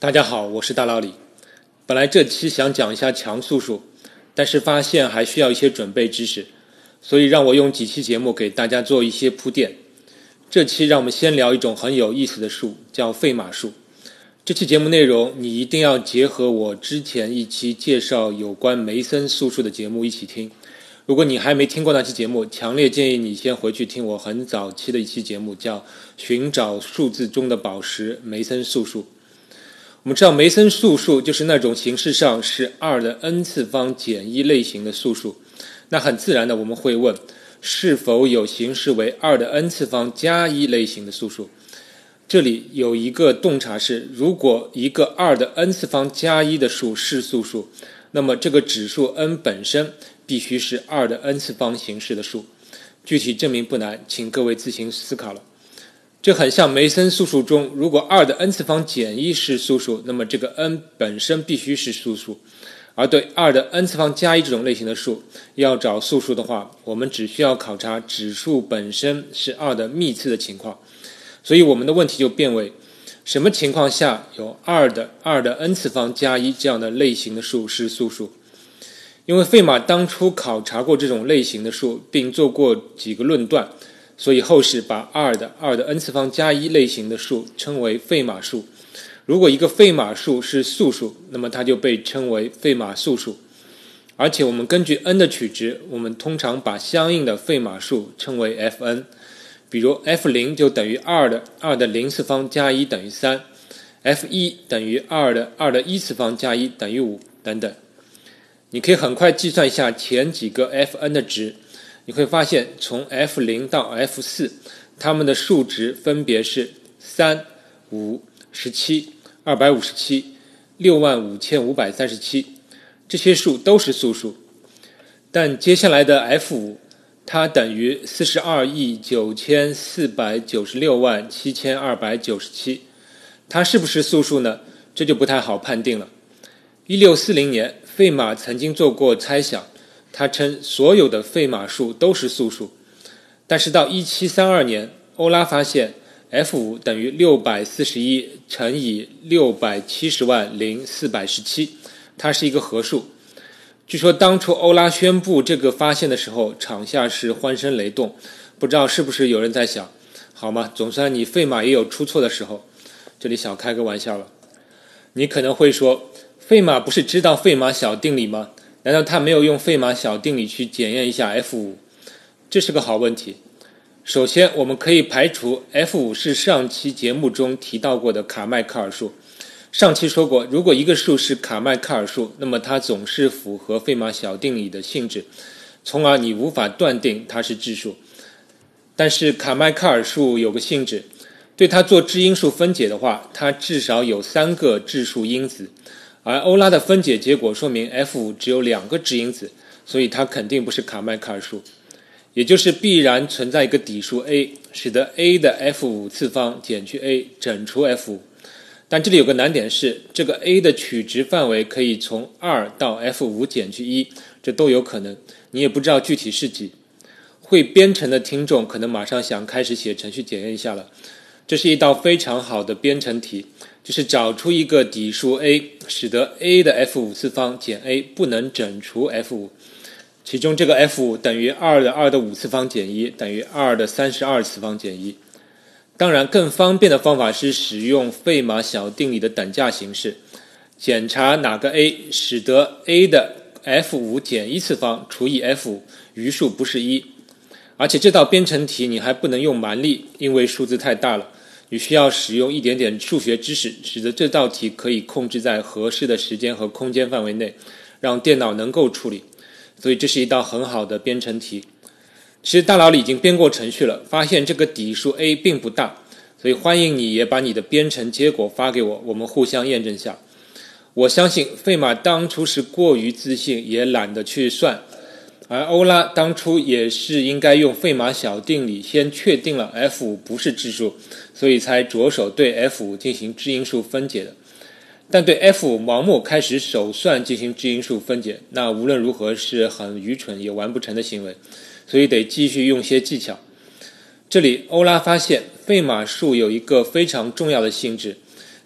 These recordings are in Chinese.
大家好，我是大老李。本来这期想讲一下强素数，但是发现还需要一些准备知识，所以让我用几期节目给大家做一些铺垫。这期让我们先聊一种很有意思的数，叫费马数。这期节目内容你一定要结合我之前一期介绍有关梅森素数的节目一起听。如果你还没听过那期节目，强烈建议你先回去听我很早期的一期节目，叫《寻找数字中的宝石——梅森素数》。我们知道梅森素数就是那种形式上是二的 n 次方减一类型的素数。那很自然的，我们会问：是否有形式为二的 n 次方加一类型的素数？这里有一个洞察是：如果一个二的 n 次方加一的数是素数，那么这个指数 n 本身。必须是二的 n 次方形式的数，具体证明不难，请各位自行思考了。这很像梅森素数中，如果二的 n 次方减一是素数，那么这个 n 本身必须是素数。而对二的 n 次方加一这种类型的数，要找素数的话，我们只需要考察指数本身是二的幂次的情况。所以我们的问题就变为：什么情况下有二的二的 n 次方加一这样的类型的数是素数？因为费马当初考察过这种类型的数，并做过几个论断，所以后世把二的二的 n 次方加一类型的数称为费马数。如果一个费马数是素数，那么它就被称为费马素数。而且我们根据 n 的取值，我们通常把相应的费马数称为 f_n。比如 f 零就等于二的二的零次方加一等于三，f 一等于二的二的一次方加一等于五等等。你可以很快计算一下前几个 f_n 的值，你会发现从 f 零到 f 四，它们的数值分别是三、五、十七、二百五十七、六万五千五百三十七，这些数都是素数。但接下来的 f 五，它等于四十二亿九千四百九十六万七千二百九十七，它是不是素数呢？这就不太好判定了。一六四零年。费马曾经做过猜想，他称所有的费马数都是素数。但是到1732年，欧拉发现 f5 等于641乘以670万零417，它是一个合数。据说当初欧拉宣布这个发现的时候，场下是欢声雷动。不知道是不是有人在想，好吗？总算你费马也有出错的时候。这里小开个玩笑了。你可能会说。费马不是知道费马小定理吗？难道他没有用费马小定理去检验一下 f 五？这是个好问题。首先，我们可以排除 f 五是上期节目中提到过的卡迈克尔数。上期说过，如果一个数是卡迈克尔数，那么它总是符合费马小定理的性质，从而你无法断定它是质数。但是卡迈克尔数有个性质，对它做质因数分解的话，它至少有三个质数因子。而欧拉的分解结果说明 f 五只有两个质因子，所以它肯定不是卡迈克尔数，也就是必然存在一个底数 a，使得 a 的 f 五次方减去 a 整除 f 五。但这里有个难点是，这个 a 的取值范围可以从二到 f 五减去一，这都有可能，你也不知道具体是几。会编程的听众可能马上想开始写程序检验一下了，这是一道非常好的编程题。就是找出一个底数 a，使得 a 的 f 五次方减 a 不能整除 f 五，其中这个 f 五等于二的二的五次方减一等于二的三十二次方减一。当然，更方便的方法是使用费马小定理的等价形式，检查哪个 a 使得 a 的 f 五减一次方除以 f 五余数不是一。而且这道编程题你还不能用蛮力，因为数字太大了。你需要使用一点点数学知识，使得这道题可以控制在合适的时间和空间范围内，让电脑能够处理。所以这是一道很好的编程题。其实大脑里已经编过程序了，发现这个底数 a 并不大，所以欢迎你也把你的编程结果发给我，我们互相验证下。我相信费马当初是过于自信，也懒得去算。而欧拉当初也是应该用费马小定理先确定了 f 五不是质数，所以才着手对 f 五进行质因数分解的。但对 f 五盲目开始手算进行质因数分解，那无论如何是很愚蠢也完不成的行为，所以得继续用些技巧。这里欧拉发现费马数有一个非常重要的性质，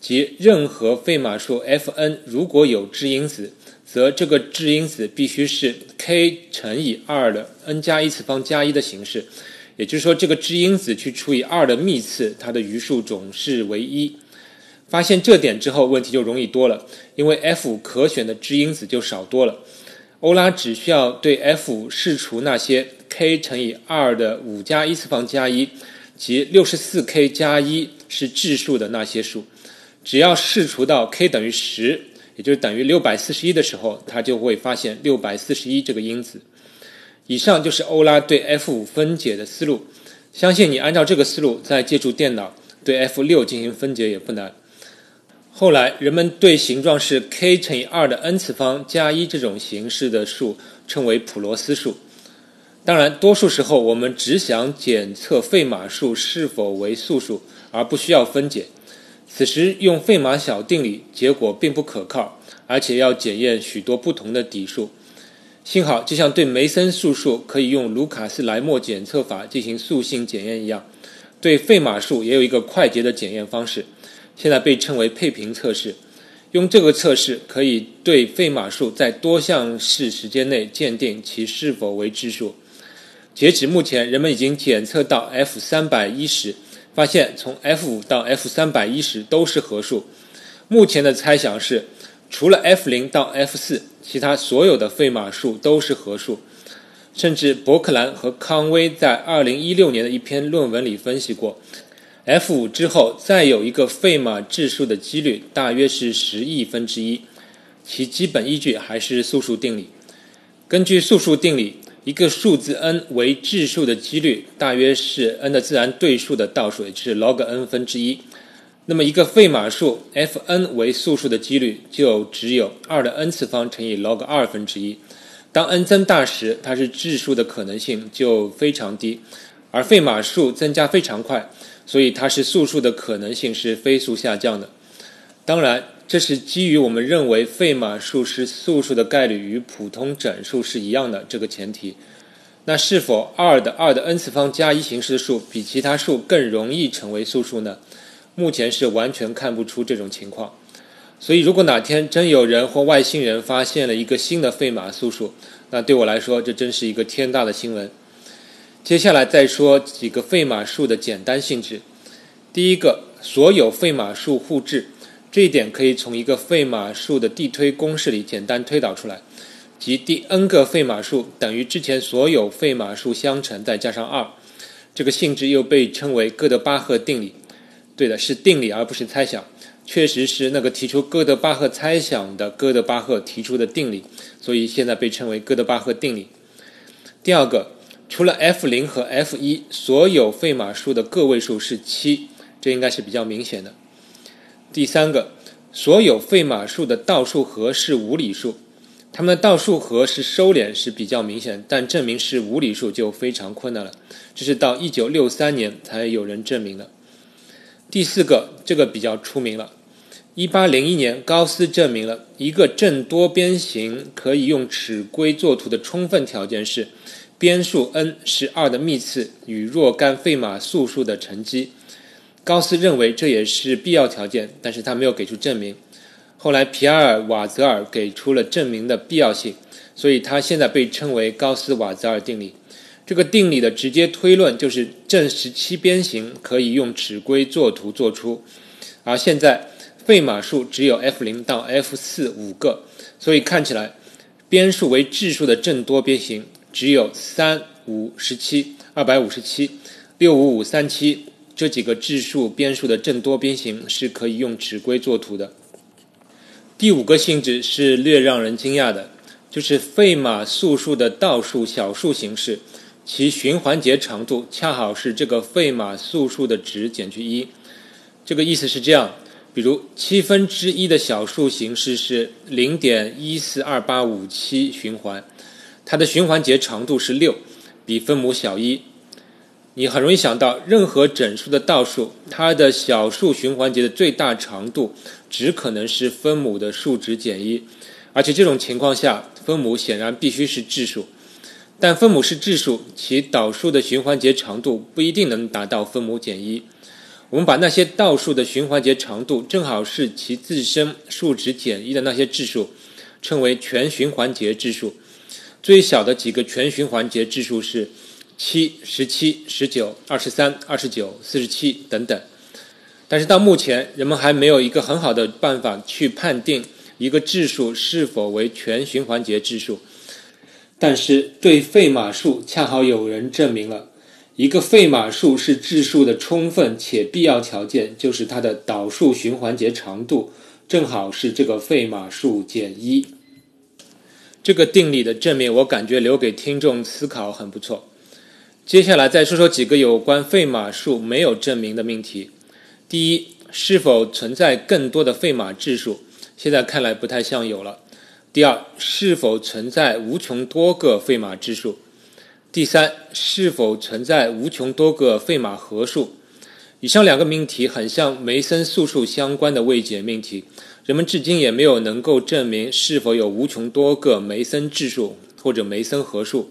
即任何费马数 f(n) 如果有质因子，则这个质因子必须是 k 乘以二的 n 加一次方加一的形式。也就是说，这个质因子去除以二的幂次，它的余数总是为一。发现这点之后，问题就容易多了，因为 f 可选的质因子就少多了。欧拉只需要对 f 试除那些 k 乘以二的五加一次方加一，即六十四 k 加一是质数的那些数，只要试除到 k 等于十，也就是等于六百四十一的时候，他就会发现六百四十一这个因子。以上就是欧拉对 f 五分解的思路，相信你按照这个思路再借助电脑对 f 六进行分解也不难。后来人们对形状是 k 乘以二的 n 次方加一这种形式的数称为普罗斯数。当然，多数时候我们只想检测费马数是否为素数，而不需要分解。此时用费马小定理，结果并不可靠，而且要检验许多不同的底数。幸好，就像对梅森素数可以用卢卡斯莱默检测法进行素性检验一样，对费马数也有一个快捷的检验方式，现在被称为配平测试。用这个测试可以对费马数在多项式时间内鉴定其是否为质数。截止目前，人们已经检测到 f 三百一十，发现从 f 五到 f 三百一十都是合数。目前的猜想是，除了 f 零到 f 四。其他所有的费马数都是合数，甚至伯克兰和康威在2016年的一篇论文里分析过，f5 之后再有一个费马质数的几率大约是十亿分之一，其基本依据还是素数定理。根据素数定理，一个数字 n 为质数的几率大约是 n 的自然对数的倒数，也就是 log n 分之一。那么一个费马数 f(n) 为素数的几率就只有二的 n 次方乘以 log 二分之一。当 n 增大时，它是质数的可能性就非常低，而费马数增加非常快，所以它是素数的可能性是飞速下降的。当然，这是基于我们认为费马数是素数的概率与普通整数是一样的这个前提。那是否二的二的 n 次方加一形式的数比其他数更容易成为素数呢？目前是完全看不出这种情况，所以如果哪天真有人或外星人发现了一个新的费马素数，那对我来说这真是一个天大的新闻。接下来再说几个费马数的简单性质。第一个，所有费马数互质，这一点可以从一个费马数的递推公式里简单推导出来，即第 n 个费马数等于之前所有费马数相乘再加上二。这个性质又被称为哥德巴赫定理。对的，是定理而不是猜想，确实是那个提出哥德巴赫猜想的哥德巴赫提出的定理，所以现在被称为哥德巴赫定理。第二个，除了 f 零和 f 一，所有费马数的个位数是七，这应该是比较明显的。第三个，所有费马数的倒数和是无理数，它们的倒数和是收敛是比较明显，但证明是无理数就非常困难了，这是到一九六三年才有人证明的。第四个，这个比较出名了。一八零一年，高斯证明了一个正多边形可以用尺规作图的充分条件是，边数 n 是二的幂次与若干费马素数的乘积。高斯认为这也是必要条件，但是他没有给出证明。后来皮埃尔瓦泽尔给出了证明的必要性，所以他现在被称为高斯瓦泽尔定理。这个定理的直接推论就是正十七边形可以用尺规作图做出，而现在费马数只有 f 零到 f 四五个，所以看起来边数为质数的正多边形只有三五十七二百五十七六五五三七这几个质数边数的正多边形是可以用尺规作图的。第五个性质是略让人惊讶的，就是费马素数的倒数小数形式。其循环节长度恰好是这个费马素数的值减去一，这个意思是这样：比如七分之一的小数形式是零点一四二八五七循环，它的循环节长度是六，比分母小一。你很容易想到，任何整数的倒数，它的小数循环节的最大长度只可能是分母的数值减一，而且这种情况下，分母显然必须是质数。但分母是质数，其导数的循环节长度不一定能达到分母减一。我们把那些倒数的循环节长度正好是其自身数值减一的那些质数，称为全循环节质数。最小的几个全循环节质数是七、十七、十九、二十三、二十九、四十七等等。但是到目前，人们还没有一个很好的办法去判定一个质数是否为全循环节质数。但是对费马数，恰好有人证明了。一个费马数是质数的充分且必要条件，就是它的导数循环节长度正好是这个费马数减一。这个定理的证明，我感觉留给听众思考很不错。接下来再说说几个有关费马数没有证明的命题。第一，是否存在更多的费马质数？现在看来不太像有了。第二，是否存在无穷多个费马质数？第三，是否存在无穷多个费马合数？以上两个命题很像梅森素数相关的未解命题，人们至今也没有能够证明是否有无穷多个梅森质数或者梅森合数。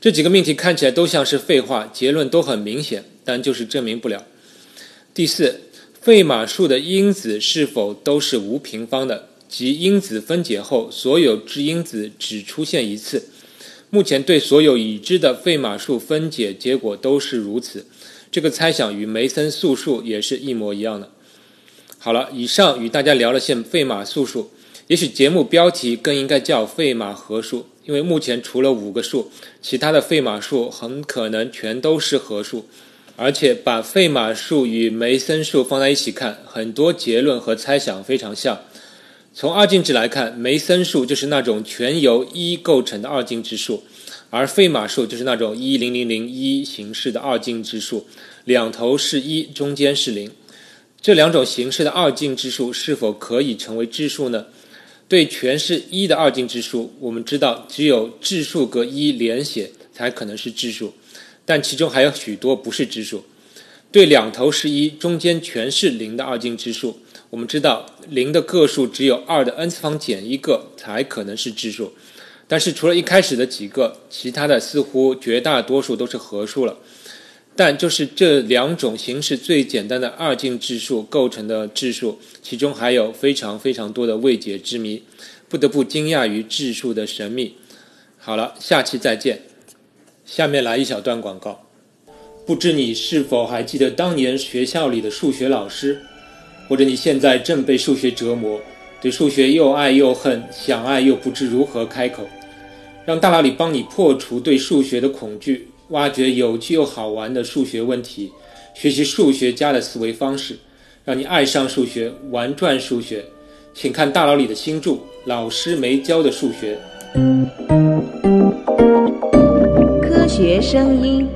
这几个命题看起来都像是废话，结论都很明显，但就是证明不了。第四，费马数的因子是否都是无平方的，即因子分解后所有质因子只出现一次？目前对所有已知的费马数分解结果都是如此，这个猜想与梅森素数也是一模一样的。好了，以上与大家聊了些费马素数，也许节目标题更应该叫费马合数，因为目前除了五个数，其他的费马数很可能全都是合数，而且把费马数与梅森数放在一起看，很多结论和猜想非常像。从二进制来看，梅森数就是那种全由一构成的二进制数，而费马数就是那种一零零零一形式的二进制数，两头是一，中间是零。这两种形式的二进制数是否可以成为质数呢？对全是一的二进制数，我们知道只有质数个一连写才可能是质数，但其中还有许多不是质数。对两头是一，中间全是零的二进制数。我们知道零的个数只有二的 n 次方减一个才可能是质数，但是除了一开始的几个，其他的似乎绝大多数都是合数了。但就是这两种形式最简单的二进制数构成的质数，其中还有非常非常多的未解之谜，不得不惊讶于质数的神秘。好了，下期再见。下面来一小段广告，不知你是否还记得当年学校里的数学老师？或者你现在正被数学折磨，对数学又爱又恨，想爱又不知如何开口，让大脑里帮你破除对数学的恐惧，挖掘有趣又好玩的数学问题，学习数学家的思维方式，让你爱上数学，玩转数学。请看大佬里的新著《老师没教的数学》。科学声音。